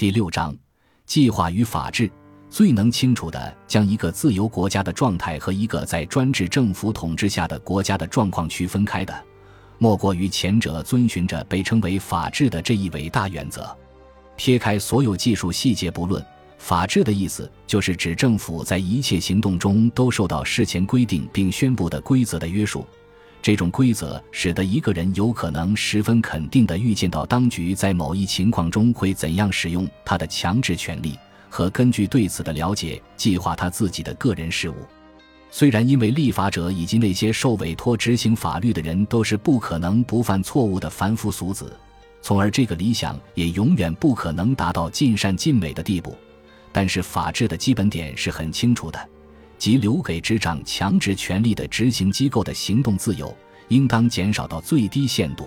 第六章，计划与法治，最能清楚地将一个自由国家的状态和一个在专制政府统治下的国家的状况区分开的，莫过于前者遵循着被称为法治的这一伟大原则。撇开所有技术细节不论，法治的意思就是指政府在一切行动中都受到事前规定并宣布的规则的约束。这种规则使得一个人有可能十分肯定地预见到当局在某一情况中会怎样使用他的强制权利，和根据对此的了解计划他自己的个人事务。虽然因为立法者以及那些受委托执行法律的人都是不可能不犯错误的凡夫俗子，从而这个理想也永远不可能达到尽善尽美的地步，但是法治的基本点是很清楚的。即留给执掌强制权力的执行机构的行动自由，应当减少到最低限度。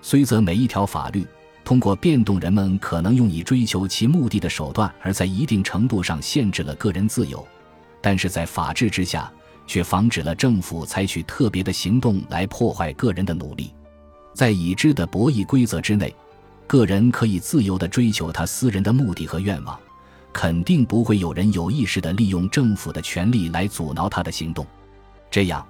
虽则每一条法律通过变动人们可能用以追求其目的的手段，而在一定程度上限制了个人自由，但是在法治之下，却防止了政府采取特别的行动来破坏个人的努力。在已知的博弈规则之内，个人可以自由地追求他私人的目的和愿望。肯定不会有人有意识地利用政府的权力来阻挠他的行动。这样，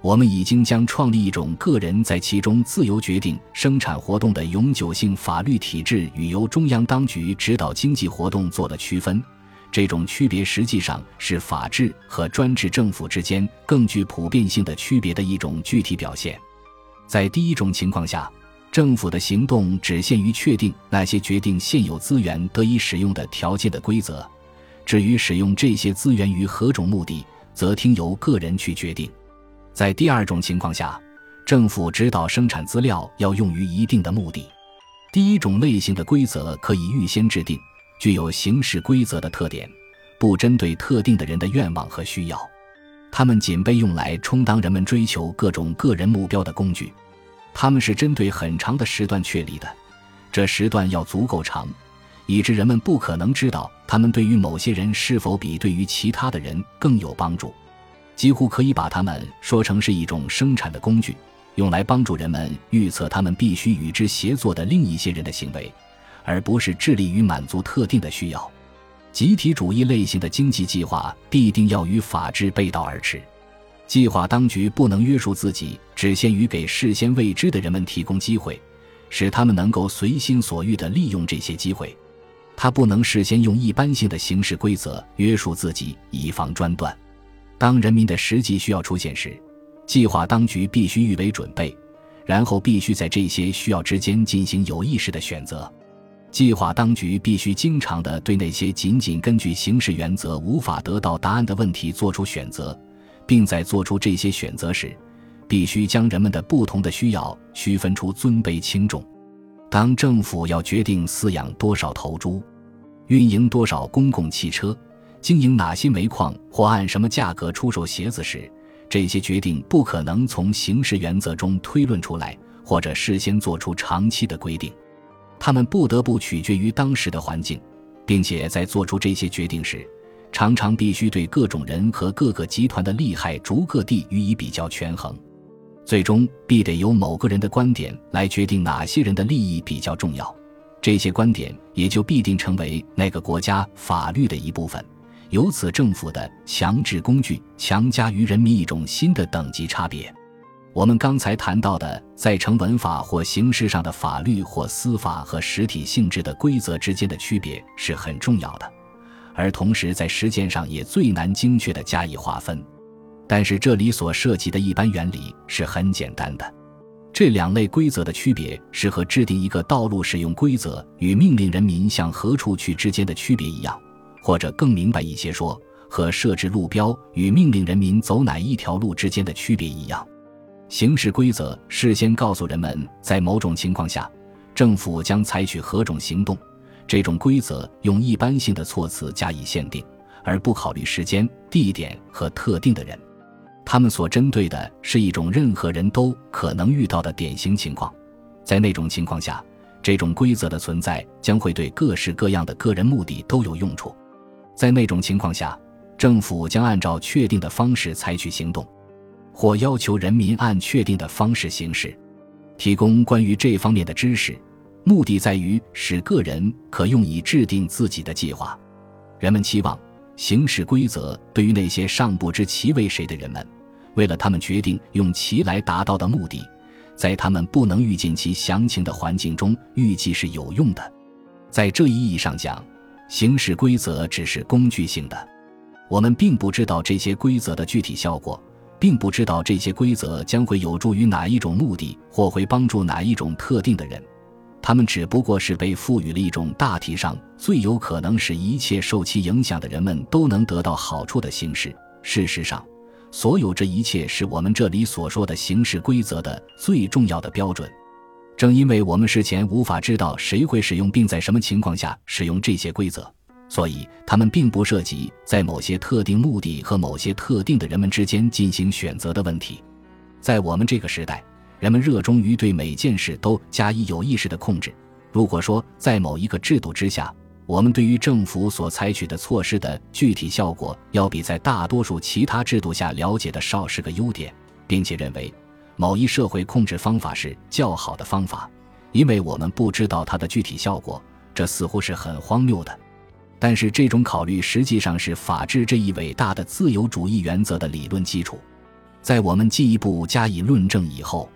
我们已经将创立一种个人在其中自由决定生产活动的永久性法律体制与由中央当局指导经济活动做了区分。这种区别实际上是法治和专制政府之间更具普遍性的区别的一种具体表现。在第一种情况下。政府的行动只限于确定那些决定现有资源得以使用的条件的规则，至于使用这些资源于何种目的，则听由个人去决定。在第二种情况下，政府指导生产资料要用于一定的目的。第一种类型的规则可以预先制定，具有形式规则的特点，不针对特定的人的愿望和需要，它们仅被用来充当人们追求各种个人目标的工具。他们是针对很长的时段确立的，这时段要足够长，以致人们不可能知道他们对于某些人是否比对于其他的人更有帮助。几乎可以把它们说成是一种生产的工具，用来帮助人们预测他们必须与之协作的另一些人的行为，而不是致力于满足特定的需要。集体主义类型的经济计划必定要与法治背道而驰。计划当局不能约束自己，只限于给事先未知的人们提供机会，使他们能够随心所欲地利用这些机会。他不能事先用一般性的形式规则约束自己，以防专断。当人民的实际需要出现时，计划当局必须预为准备，然后必须在这些需要之间进行有意识的选择。计划当局必须经常地对那些仅仅根据形式原则无法得到答案的问题做出选择。并在做出这些选择时，必须将人们的不同的需要区分出尊卑轻重。当政府要决定饲养多少头猪、运营多少公共汽车、经营哪些煤矿或按什么价格出售鞋子时，这些决定不可能从形式原则中推论出来，或者事先做出长期的规定。他们不得不取决于当时的环境，并且在做出这些决定时。常常必须对各种人和各个集团的利害逐个地予以比较权衡，最终必得由某个人的观点来决定哪些人的利益比较重要，这些观点也就必定成为那个国家法律的一部分。由此，政府的强制工具强加于人民一种新的等级差别。我们刚才谈到的，在成文法或形式上的法律或司法和实体性质的规则之间的区别是很重要的。而同时，在实践上也最难精确地加以划分。但是，这里所涉及的一般原理是很简单的。这两类规则的区别是和制定一个道路使用规则与命令人民向何处去之间的区别一样，或者更明白一些说，和设置路标与命令人民走哪一条路之间的区别一样。形式规则事先告诉人们，在某种情况下，政府将采取何种行动。这种规则用一般性的措辞加以限定，而不考虑时间、地点和特定的人。他们所针对的是一种任何人都可能遇到的典型情况。在那种情况下，这种规则的存在将会对各式各样的个人目的都有用处。在那种情况下，政府将按照确定的方式采取行动，或要求人民按确定的方式行事。提供关于这方面的知识。目的在于使个人可用以制定自己的计划。人们期望行事规则对于那些尚不知其为谁的人们，为了他们决定用其来达到的目的，在他们不能预见其详情的环境中预计是有用的。在这一意义上讲，行事规则只是工具性的，我们并不知道这些规则的具体效果。并不知道这些规则将会有助于哪一种目的，或会帮助哪一种特定的人。他们只不过是被赋予了一种大体上最有可能使一切受其影响的人们都能得到好处的形式。事实上，所有这一切是我们这里所说的形式规则的最重要的标准。正因为我们事前无法知道谁会使用并在什么情况下使用这些规则。所以，他们并不涉及在某些特定目的和某些特定的人们之间进行选择的问题。在我们这个时代，人们热衷于对每件事都加以有意识的控制。如果说在某一个制度之下，我们对于政府所采取的措施的具体效果要比在大多数其他制度下了解的少是个优点，并且认为某一社会控制方法是较好的方法，因为我们不知道它的具体效果，这似乎是很荒谬的。但是，这种考虑实际上是法治这一伟大的自由主义原则的理论基础。在我们进一步加以论证以后，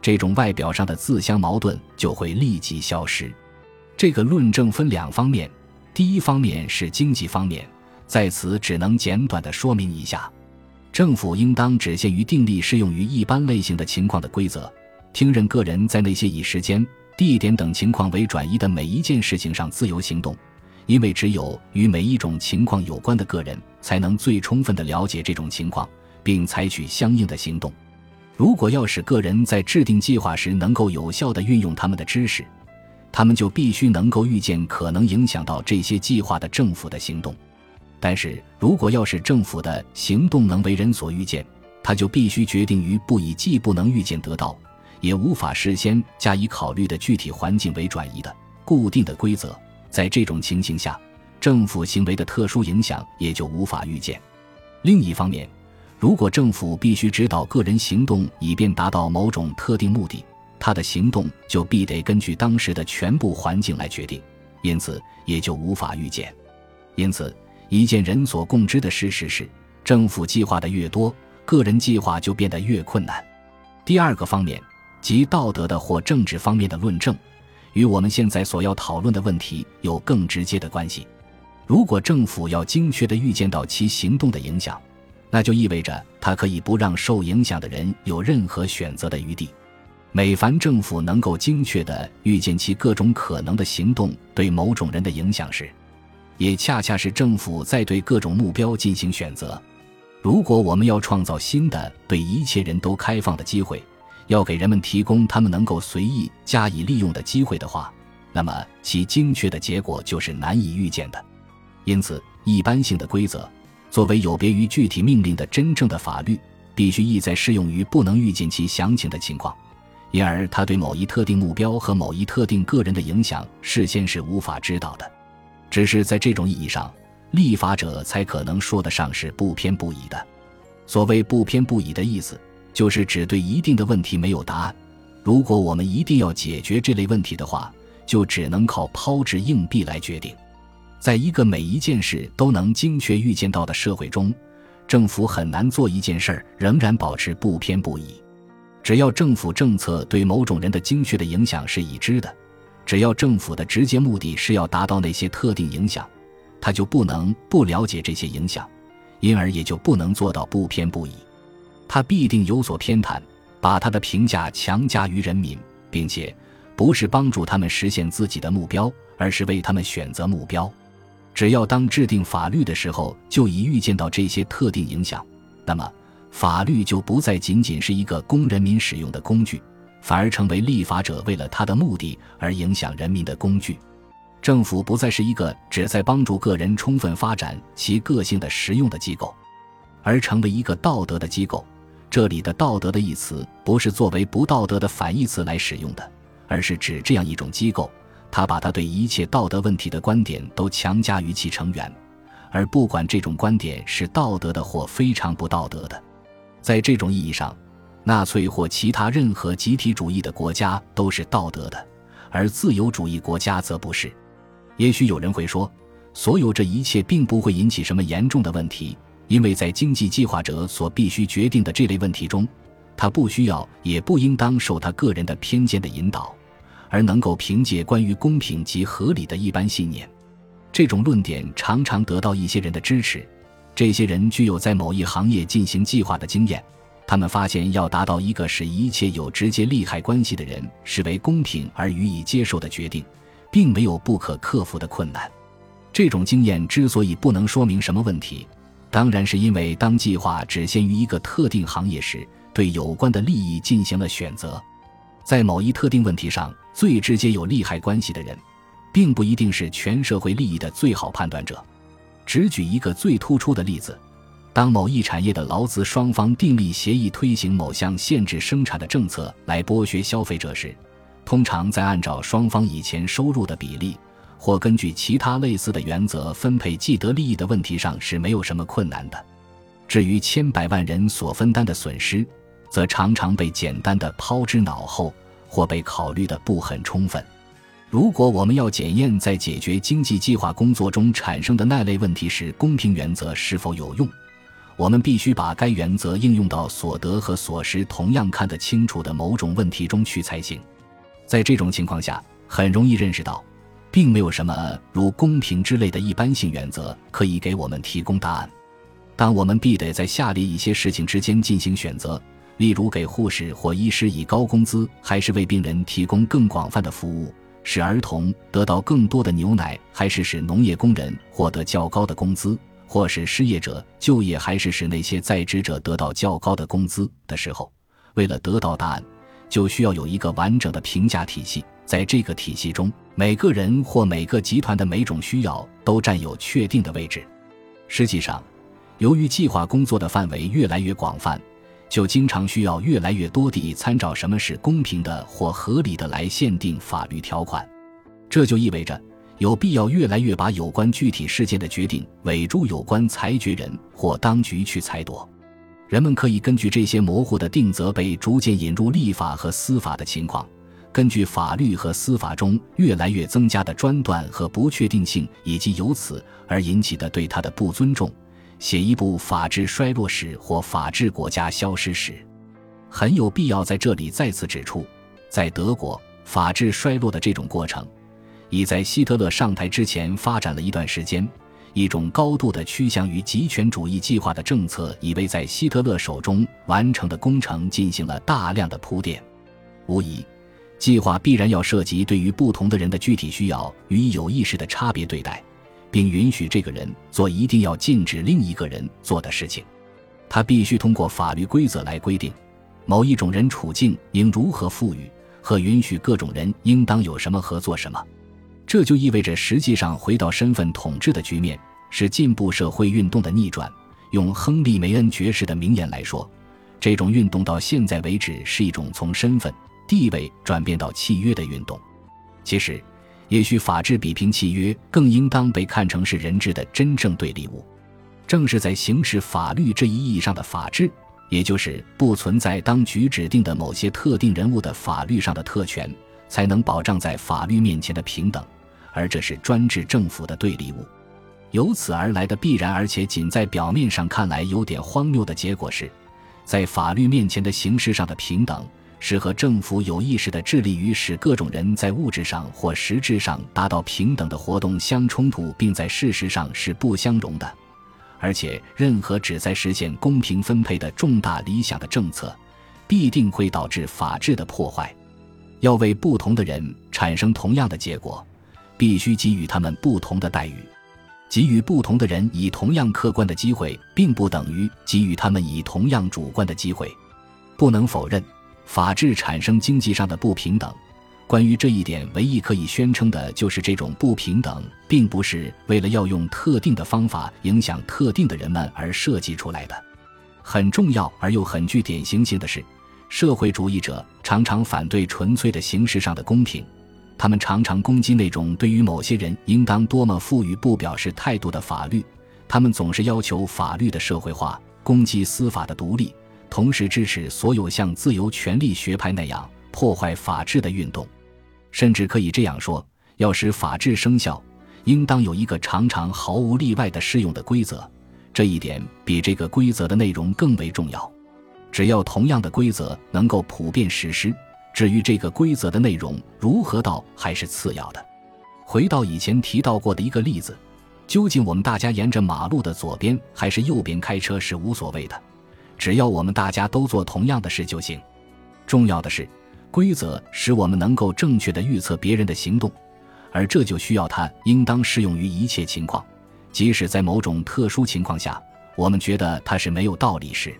这种外表上的自相矛盾就会立即消失。这个论证分两方面，第一方面是经济方面，在此只能简短的说明一下：政府应当只限于订立适用于一般类型的情况的规则，听任个人在那些以时间、地点等情况为转移的每一件事情上自由行动。因为只有与每一种情况有关的个人，才能最充分地了解这种情况，并采取相应的行动。如果要使个人在制定计划时能够有效地运用他们的知识，他们就必须能够预见可能影响到这些计划的政府的行动。但是如果要使政府的行动能为人所预见，他就必须决定于不以既不能预见得到，也无法事先加以考虑的具体环境为转移的固定的规则。在这种情形下，政府行为的特殊影响也就无法预见。另一方面，如果政府必须指导个人行动以便达到某种特定目的，他的行动就必得根据当时的全部环境来决定，因此也就无法预见。因此，一件人所共知的事实是，政府计划的越多，个人计划就变得越困难。第二个方面，即道德的或政治方面的论证。与我们现在所要讨论的问题有更直接的关系。如果政府要精确地预见到其行动的影响，那就意味着它可以不让受影响的人有任何选择的余地。每凡政府能够精确地预见其各种可能的行动对某种人的影响时，也恰恰是政府在对各种目标进行选择。如果我们要创造新的对一切人都开放的机会，要给人们提供他们能够随意加以利用的机会的话，那么其精确的结果就是难以预见的。因此，一般性的规则作为有别于具体命令的真正的法律，必须意在适用于不能预见其详情的情况，因而它对某一特定目标和某一特定个人的影响事先是无法知道的。只是在这种意义上，立法者才可能说得上是不偏不倚的。所谓不偏不倚的意思。就是只对一定的问题没有答案。如果我们一定要解决这类问题的话，就只能靠抛掷硬币来决定。在一个每一件事都能精确预见到的社会中，政府很难做一件事仍然保持不偏不倚。只要政府政策对某种人的精确的影响是已知的，只要政府的直接目的是要达到那些特定影响，他就不能不了解这些影响，因而也就不能做到不偏不倚。他必定有所偏袒，把他的评价强加于人民，并且不是帮助他们实现自己的目标，而是为他们选择目标。只要当制定法律的时候就已预见到这些特定影响，那么法律就不再仅仅是一个供人民使用的工具，反而成为立法者为了他的目的而影响人民的工具。政府不再是一个旨在帮助个人充分发展其个性的实用的机构，而成为一个道德的机构。这里的“道德”的一词不是作为不道德的反义词来使用的，而是指这样一种机构，他把他对一切道德问题的观点都强加于其成员，而不管这种观点是道德的或非常不道德的。在这种意义上，纳粹或其他任何集体主义的国家都是道德的，而自由主义国家则不是。也许有人会说，所有这一切并不会引起什么严重的问题，因为在经济计划者所必须决定的这类问题中，他不需要也不应当受他个人的偏见的引导，而能够凭借关于公平及合理的一般信念。这种论点常常得到一些人的支持，这些人具有在某一行业进行计划的经验。他们发现，要达到一个使一切有直接利害关系的人视为公平而予以接受的决定，并没有不可克服的困难。这种经验之所以不能说明什么问题，当然是因为当计划只限于一个特定行业时，对有关的利益进行了选择。在某一特定问题上最直接有利害关系的人，并不一定是全社会利益的最好判断者。只举一个最突出的例子。当某一产业的劳资双方订立协议，推行某项限制生产的政策来剥削消费者时，通常在按照双方以前收入的比例，或根据其他类似的原则分配既得利益的问题上是没有什么困难的。至于千百万人所分担的损失，则常常被简单的抛之脑后，或被考虑的不很充分。如果我们要检验在解决经济计划工作中产生的那类问题时，公平原则是否有用？我们必须把该原则应用到所得和所失同样看得清楚的某种问题中去才行。在这种情况下，很容易认识到，并没有什么如公平之类的一般性原则可以给我们提供答案。当我们必得在下列一些事情之间进行选择，例如给护士或医师以高工资，还是为病人提供更广泛的服务，使儿童得到更多的牛奶，还是使农业工人获得较高的工资。或是失业者就业，还是使那些在职者得到较高的工资的时候，为了得到答案，就需要有一个完整的评价体系。在这个体系中，每个人或每个集团的每种需要都占有确定的位置。实际上，由于计划工作的范围越来越广泛，就经常需要越来越多地参照什么是公平的或合理的来限定法律条款。这就意味着。有必要越来越把有关具体事件的决定委诸有关裁决人或当局去裁夺。人们可以根据这些模糊的定则被逐渐引入立法和司法的情况，根据法律和司法中越来越增加的专断和不确定性，以及由此而引起的对他的不尊重，写一部法治衰落史或法治国家消失史。很有必要在这里再次指出，在德国法治衰落的这种过程。已在希特勒上台之前发展了一段时间，一种高度的趋向于极权主义计划的政策已为在希特勒手中完成的工程进行了大量的铺垫。无疑，计划必然要涉及对于不同的人的具体需要予以有意识的差别对待，并允许这个人做一定要禁止另一个人做的事情。他必须通过法律规则来规定某一种人处境应如何赋予和允许各种人应当有什么和做什么。这就意味着，实际上回到身份统治的局面是进步社会运动的逆转。用亨利·梅恩爵士的名言来说，这种运动到现在为止是一种从身份地位转变到契约的运动。其实，也许法治比凭契约更应当被看成是人质的真正对立物。正是在行使法律这一意义上的法治，也就是不存在当局指定的某些特定人物的法律上的特权，才能保障在法律面前的平等。而这是专制政府的对立物，由此而来的必然而且仅在表面上看来有点荒谬的结果是，在法律面前的形式上的平等，是和政府有意识的致力于使各种人在物质上或实质上达到平等的活动相冲突，并在事实上是不相容的。而且，任何旨在实现公平分配的重大理想的政策，必定会导致法治的破坏。要为不同的人产生同样的结果。必须给予他们不同的待遇，给予不同的人以同样客观的机会，并不等于给予他们以同样主观的机会。不能否认，法治产生经济上的不平等。关于这一点，唯一可以宣称的就是这种不平等并不是为了要用特定的方法影响特定的人们而设计出来的。很重要而又很具典型性的是，社会主义者常常反对纯粹的形式上的公平。他们常常攻击那种对于某些人应当多么富裕不表示态度的法律，他们总是要求法律的社会化，攻击司法的独立，同时支持所有像自由权利学派那样破坏法治的运动。甚至可以这样说：要使法治生效，应当有一个常常毫无例外的适用的规则。这一点比这个规则的内容更为重要。只要同样的规则能够普遍实施，至于这个规则的内容如何到还是次要的。回到以前提到过的一个例子，究竟我们大家沿着马路的左边还是右边开车是无所谓的，只要我们大家都做同样的事就行。重要的是，规则使我们能够正确的预测别人的行动，而这就需要它应当适用于一切情况，即使在某种特殊情况下，我们觉得它是没有道理时。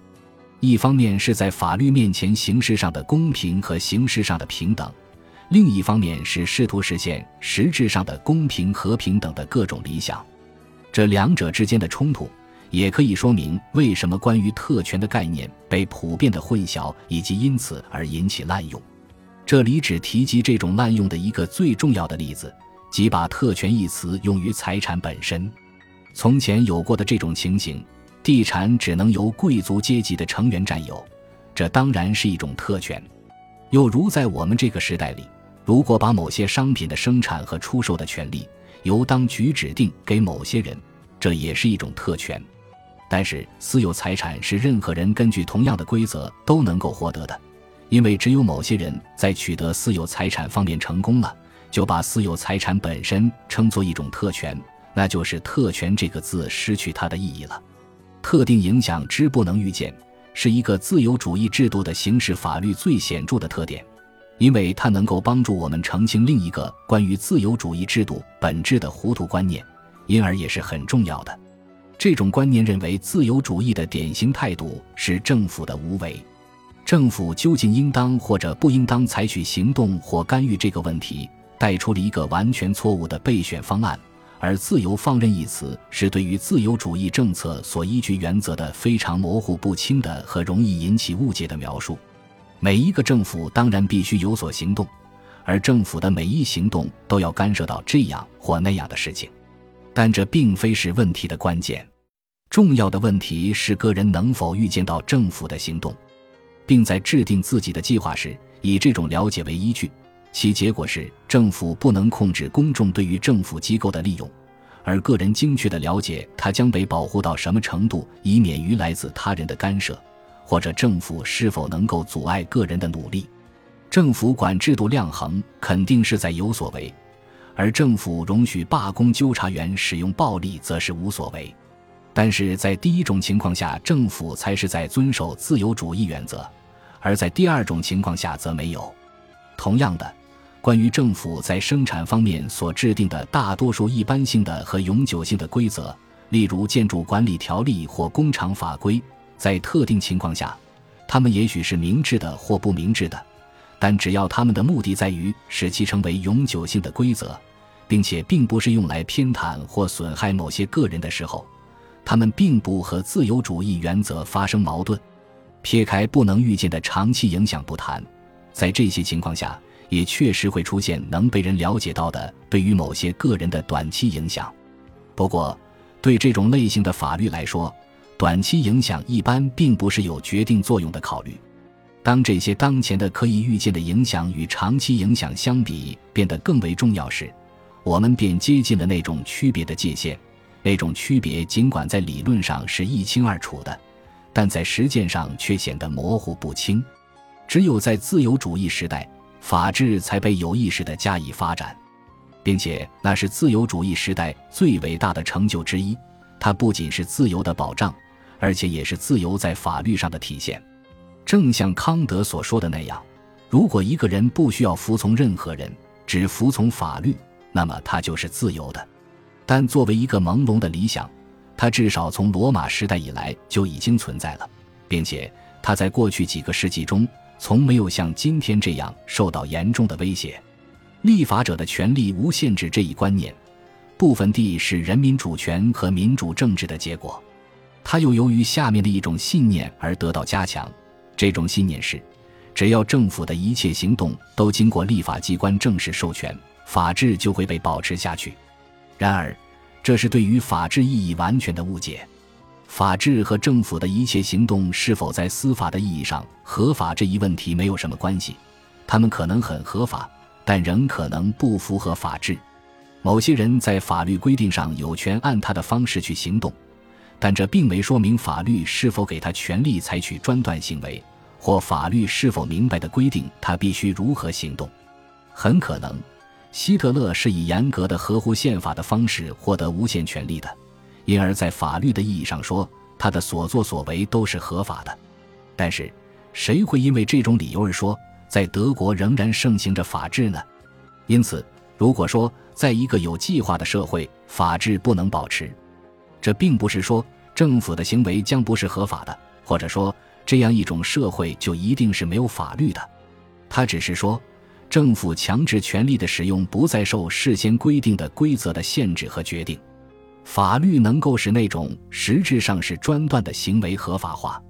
一方面是在法律面前形式上的公平和形式上的平等，另一方面是试图实现实质上的公平和平等的各种理想。这两者之间的冲突，也可以说明为什么关于特权的概念被普遍的混淆，以及因此而引起滥用。这里只提及这种滥用的一个最重要的例子，即把“特权”一词用于财产本身。从前有过的这种情形。地产只能由贵族阶级的成员占有，这当然是一种特权。又如在我们这个时代里，如果把某些商品的生产和出售的权利由当局指定给某些人，这也是一种特权。但是私有财产是任何人根据同样的规则都能够获得的，因为只有某些人在取得私有财产方面成功了，就把私有财产本身称作一种特权，那就是“特权”这个字失去它的意义了。特定影响之不能预见，是一个自由主义制度的刑事法律最显著的特点，因为它能够帮助我们澄清另一个关于自由主义制度本质的糊涂观念，因而也是很重要的。这种观念认为，自由主义的典型态度是政府的无为。政府究竟应当或者不应当采取行动或干预这个问题，带出了一个完全错误的备选方案。而“自由放任”一词是对于自由主义政策所依据原则的非常模糊不清的和容易引起误解的描述。每一个政府当然必须有所行动，而政府的每一行动都要干涉到这样或那样的事情，但这并非是问题的关键。重要的问题是个人能否预见到政府的行动，并在制定自己的计划时以这种了解为依据。其结果是，政府不能控制公众对于政府机构的利用，而个人精确地了解它将被保护到什么程度，以免于来自他人的干涉，或者政府是否能够阻碍个人的努力。政府管制度量衡肯定是在有所为，而政府容许罢工纠察员使用暴力则是无所为。但是在第一种情况下，政府才是在遵守自由主义原则，而在第二种情况下则没有。同样的。关于政府在生产方面所制定的大多数一般性的和永久性的规则，例如建筑管理条例或工厂法规，在特定情况下，他们也许是明智的或不明智的，但只要他们的目的在于使其成为永久性的规则，并且并不是用来偏袒或损害某些个人的时候，他们并不和自由主义原则发生矛盾。撇开不能预见的长期影响不谈，在这些情况下。也确实会出现能被人了解到的对于某些个人的短期影响。不过，对这种类型的法律来说，短期影响一般并不是有决定作用的考虑。当这些当前的可以预见的影响与长期影响相比变得更为重要时，我们便接近了那种区别的界限。那种区别尽管在理论上是一清二楚的，但在实践上却显得模糊不清。只有在自由主义时代。法治才被有意识地加以发展，并且那是自由主义时代最伟大的成就之一。它不仅是自由的保障，而且也是自由在法律上的体现。正像康德所说的那样，如果一个人不需要服从任何人，只服从法律，那么他就是自由的。但作为一个朦胧的理想，它至少从罗马时代以来就已经存在了，并且它在过去几个世纪中。从没有像今天这样受到严重的威胁。立法者的权利无限制这一观念，部分地是人民主权和民主政治的结果。它又由于下面的一种信念而得到加强。这种信念是：只要政府的一切行动都经过立法机关正式授权，法治就会被保持下去。然而，这是对于法治意义完全的误解。法治和政府的一切行动是否在司法的意义上合法这一问题没有什么关系，他们可能很合法，但仍可能不符合法治。某些人在法律规定上有权按他的方式去行动，但这并没说明法律是否给他权利采取专断行为，或法律是否明白的规定他必须如何行动。很可能，希特勒是以严格的合乎宪法的方式获得无限权力的，因而，在法律的意义上说，他的所作所为都是合法的。但是，谁会因为这种理由而说，在德国仍然盛行着法治呢？因此，如果说在一个有计划的社会，法治不能保持，这并不是说政府的行为将不是合法的，或者说这样一种社会就一定是没有法律的。他只是说。政府强制权力的使用不再受事先规定的规则的限制和决定，法律能够使那种实质上是专断的行为合法化。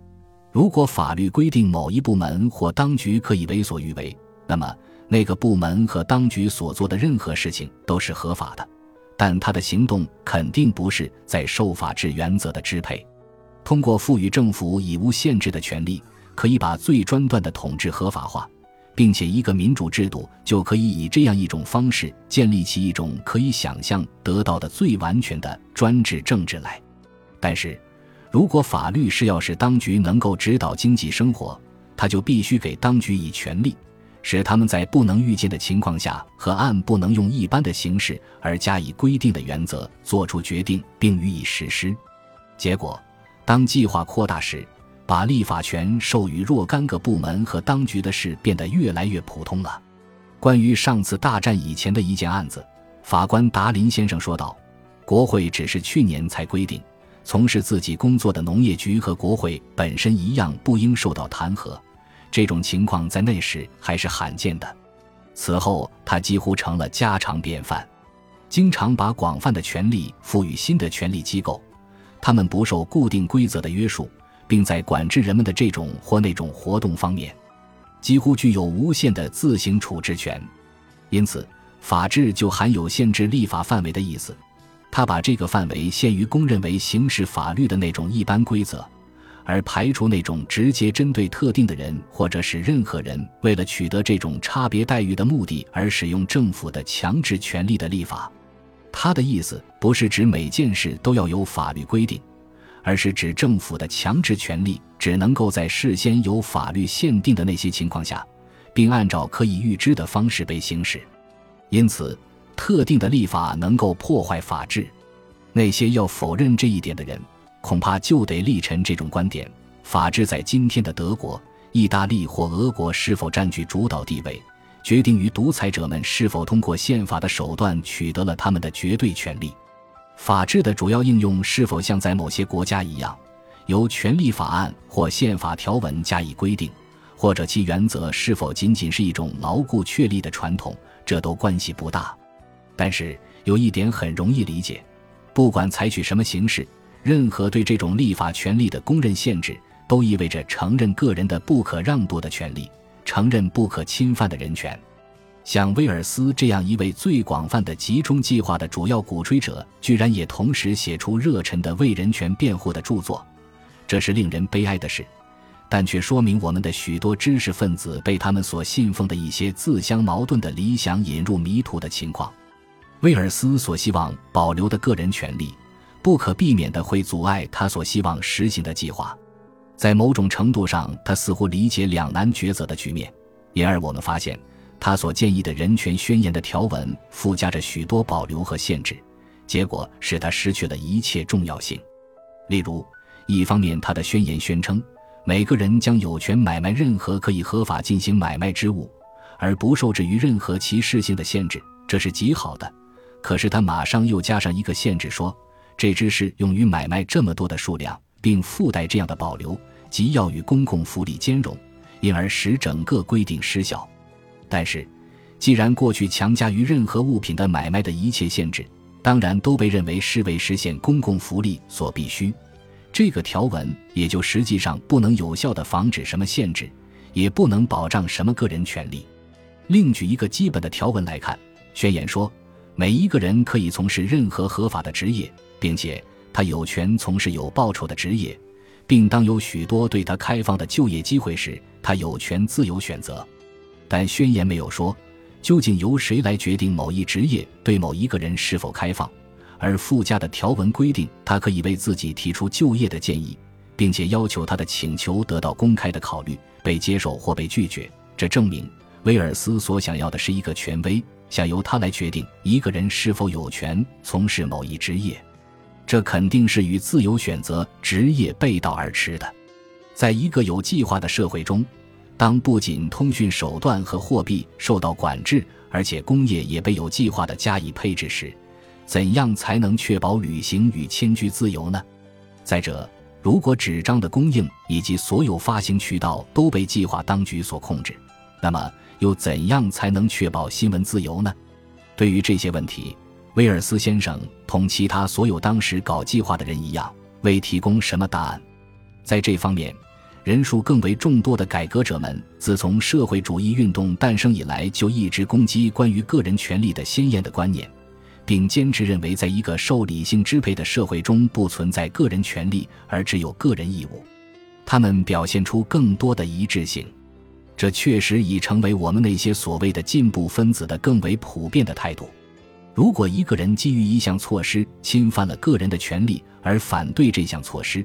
如果法律规定某一部门或当局可以为所欲为，那么那个部门和当局所做的任何事情都是合法的，但他的行动肯定不是在受法治原则的支配。通过赋予政府以无限制的权利，可以把最专断的统治合法化。并且，一个民主制度就可以以这样一种方式建立起一种可以想象得到的最完全的专制政治来。但是，如果法律是要使当局能够指导经济生活，他就必须给当局以权利，使他们在不能预见的情况下和按不能用一般的形式而加以规定的原则做出决定并予以实施。结果，当计划扩大时，把立法权授予若干个部门和当局的事变得越来越普通了。关于上次大战以前的一件案子，法官达林先生说道：“国会只是去年才规定，从事自己工作的农业局和国会本身一样不应受到弹劾。这种情况在那时还是罕见的。此后，他几乎成了家常便饭，经常把广泛的权力赋予新的权力机构，他们不受固定规则的约束。”并在管制人们的这种或那种活动方面，几乎具有无限的自行处置权。因此，法治就含有限制立法范围的意思。他把这个范围限于公认为刑事法律的那种一般规则，而排除那种直接针对特定的人或者是任何人为了取得这种差别待遇的目的而使用政府的强制权力的立法。他的意思不是指每件事都要有法律规定。而是指政府的强制权力只能够在事先由法律限定的那些情况下，并按照可以预知的方式被行使。因此，特定的立法能够破坏法治。那些要否认这一点的人，恐怕就得立陈这种观点：法治在今天的德国、意大利或俄国是否占据主导地位，决定于独裁者们是否通过宪法的手段取得了他们的绝对权利。法治的主要应用是否像在某些国家一样，由权利法案或宪法条文加以规定，或者其原则是否仅仅是一种牢固确立的传统，这都关系不大。但是有一点很容易理解：不管采取什么形式，任何对这种立法权利的公认限制，都意味着承认个人的不可让渡的权利，承认不可侵犯的人权。像威尔斯这样一位最广泛的集中计划的主要鼓吹者，居然也同时写出热忱的为人权辩护的著作，这是令人悲哀的事，但却说明我们的许多知识分子被他们所信奉的一些自相矛盾的理想引入迷途的情况。威尔斯所希望保留的个人权利，不可避免地会阻碍他所希望实行的计划。在某种程度上，他似乎理解两难抉择的局面，因而我们发现。他所建议的人权宣言的条文附加着许多保留和限制，结果使他失去了一切重要性。例如，一方面，他的宣言宣称每个人将有权买卖任何可以合法进行买卖之物，而不受制于任何歧视性的限制，这是极好的。可是他马上又加上一个限制，说这只是用于买卖这么多的数量，并附带这样的保留，即要与公共福利兼容，因而使整个规定失效。但是，既然过去强加于任何物品的买卖的一切限制，当然都被认为是为实现公共福利所必须，这个条文也就实际上不能有效地防止什么限制，也不能保障什么个人权利。另举一个基本的条文来看，宣言说，每一个人可以从事任何合法的职业，并且他有权从事有报酬的职业，并当有许多对他开放的就业机会时，他有权自由选择。但宣言没有说，究竟由谁来决定某一职业对某一个人是否开放？而附加的条文规定，他可以为自己提出就业的建议，并且要求他的请求得到公开的考虑，被接受或被拒绝。这证明威尔斯所想要的是一个权威，想由他来决定一个人是否有权从事某一职业。这肯定是与自由选择职业背道而驰的。在一个有计划的社会中，当不仅通讯手段和货币受到管制，而且工业也被有计划地加以配置时，怎样才能确保旅行与迁居自由呢？再者，如果纸张的供应以及所有发行渠道都被计划当局所控制，那么又怎样才能确保新闻自由呢？对于这些问题，威尔斯先生同其他所有当时搞计划的人一样，未提供什么答案。在这方面，人数更为众多的改革者们，自从社会主义运动诞生以来，就一直攻击关于个人权利的鲜艳的观念。并坚持认为，在一个受理性支配的社会中，不存在个人权利，而只有个人义务。他们表现出更多的一致性，这确实已成为我们那些所谓的进步分子的更为普遍的态度。如果一个人基于一项措施侵犯了个人的权利而反对这项措施，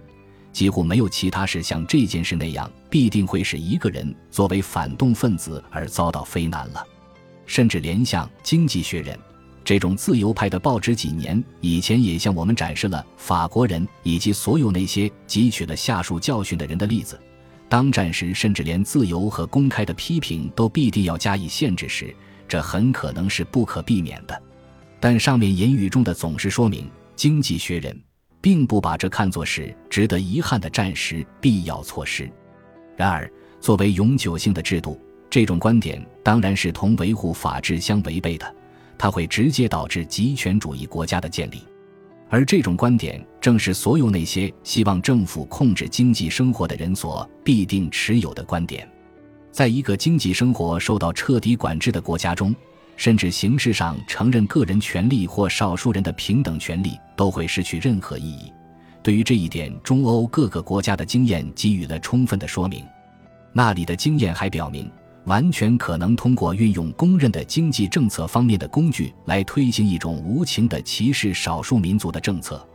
几乎没有其他事像这件事那样必定会使一个人作为反动分子而遭到非难了。甚至连像《经济学人》。这种自由派的报纸几年以前也向我们展示了法国人以及所有那些汲取了下述教训的人的例子。当战时，甚至连自由和公开的批评都必定要加以限制时，这很可能是不可避免的。但上面言语中的总是说明，《经济学人》并不把这看作是值得遗憾的战时必要措施。然而，作为永久性的制度，这种观点当然是同维护法治相违背的。它会直接导致极权主义国家的建立，而这种观点正是所有那些希望政府控制经济生活的人所必定持有的观点。在一个经济生活受到彻底管制的国家中，甚至形式上承认个人权利或少数人的平等权利都会失去任何意义。对于这一点，中欧各个国家的经验给予了充分的说明。那里的经验还表明。完全可能通过运用公认的经济政策方面的工具来推行一种无情的歧视少数民族的政策，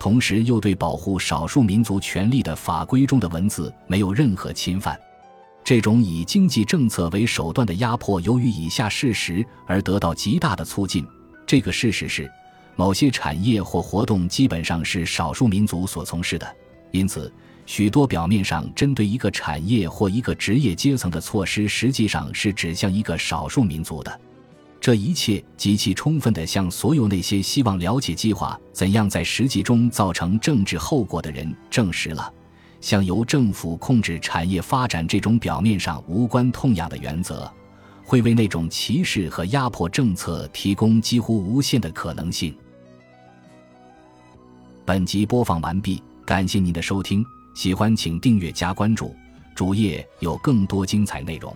同时又对保护少数民族权利的法规中的文字没有任何侵犯。这种以经济政策为手段的压迫，由于以下事实而得到极大的促进。这个事实是，某些产业或活动基本上是少数民族所从事的，因此。许多表面上针对一个产业或一个职业阶层的措施，实际上是指向一个少数民族的。这一切极其充分地向所有那些希望了解计划怎样在实际中造成政治后果的人证实了，像由政府控制产业发展这种表面上无关痛痒的原则，会为那种歧视和压迫政策提供几乎无限的可能性。本集播放完毕，感谢您的收听。喜欢请订阅加关注，主页有更多精彩内容。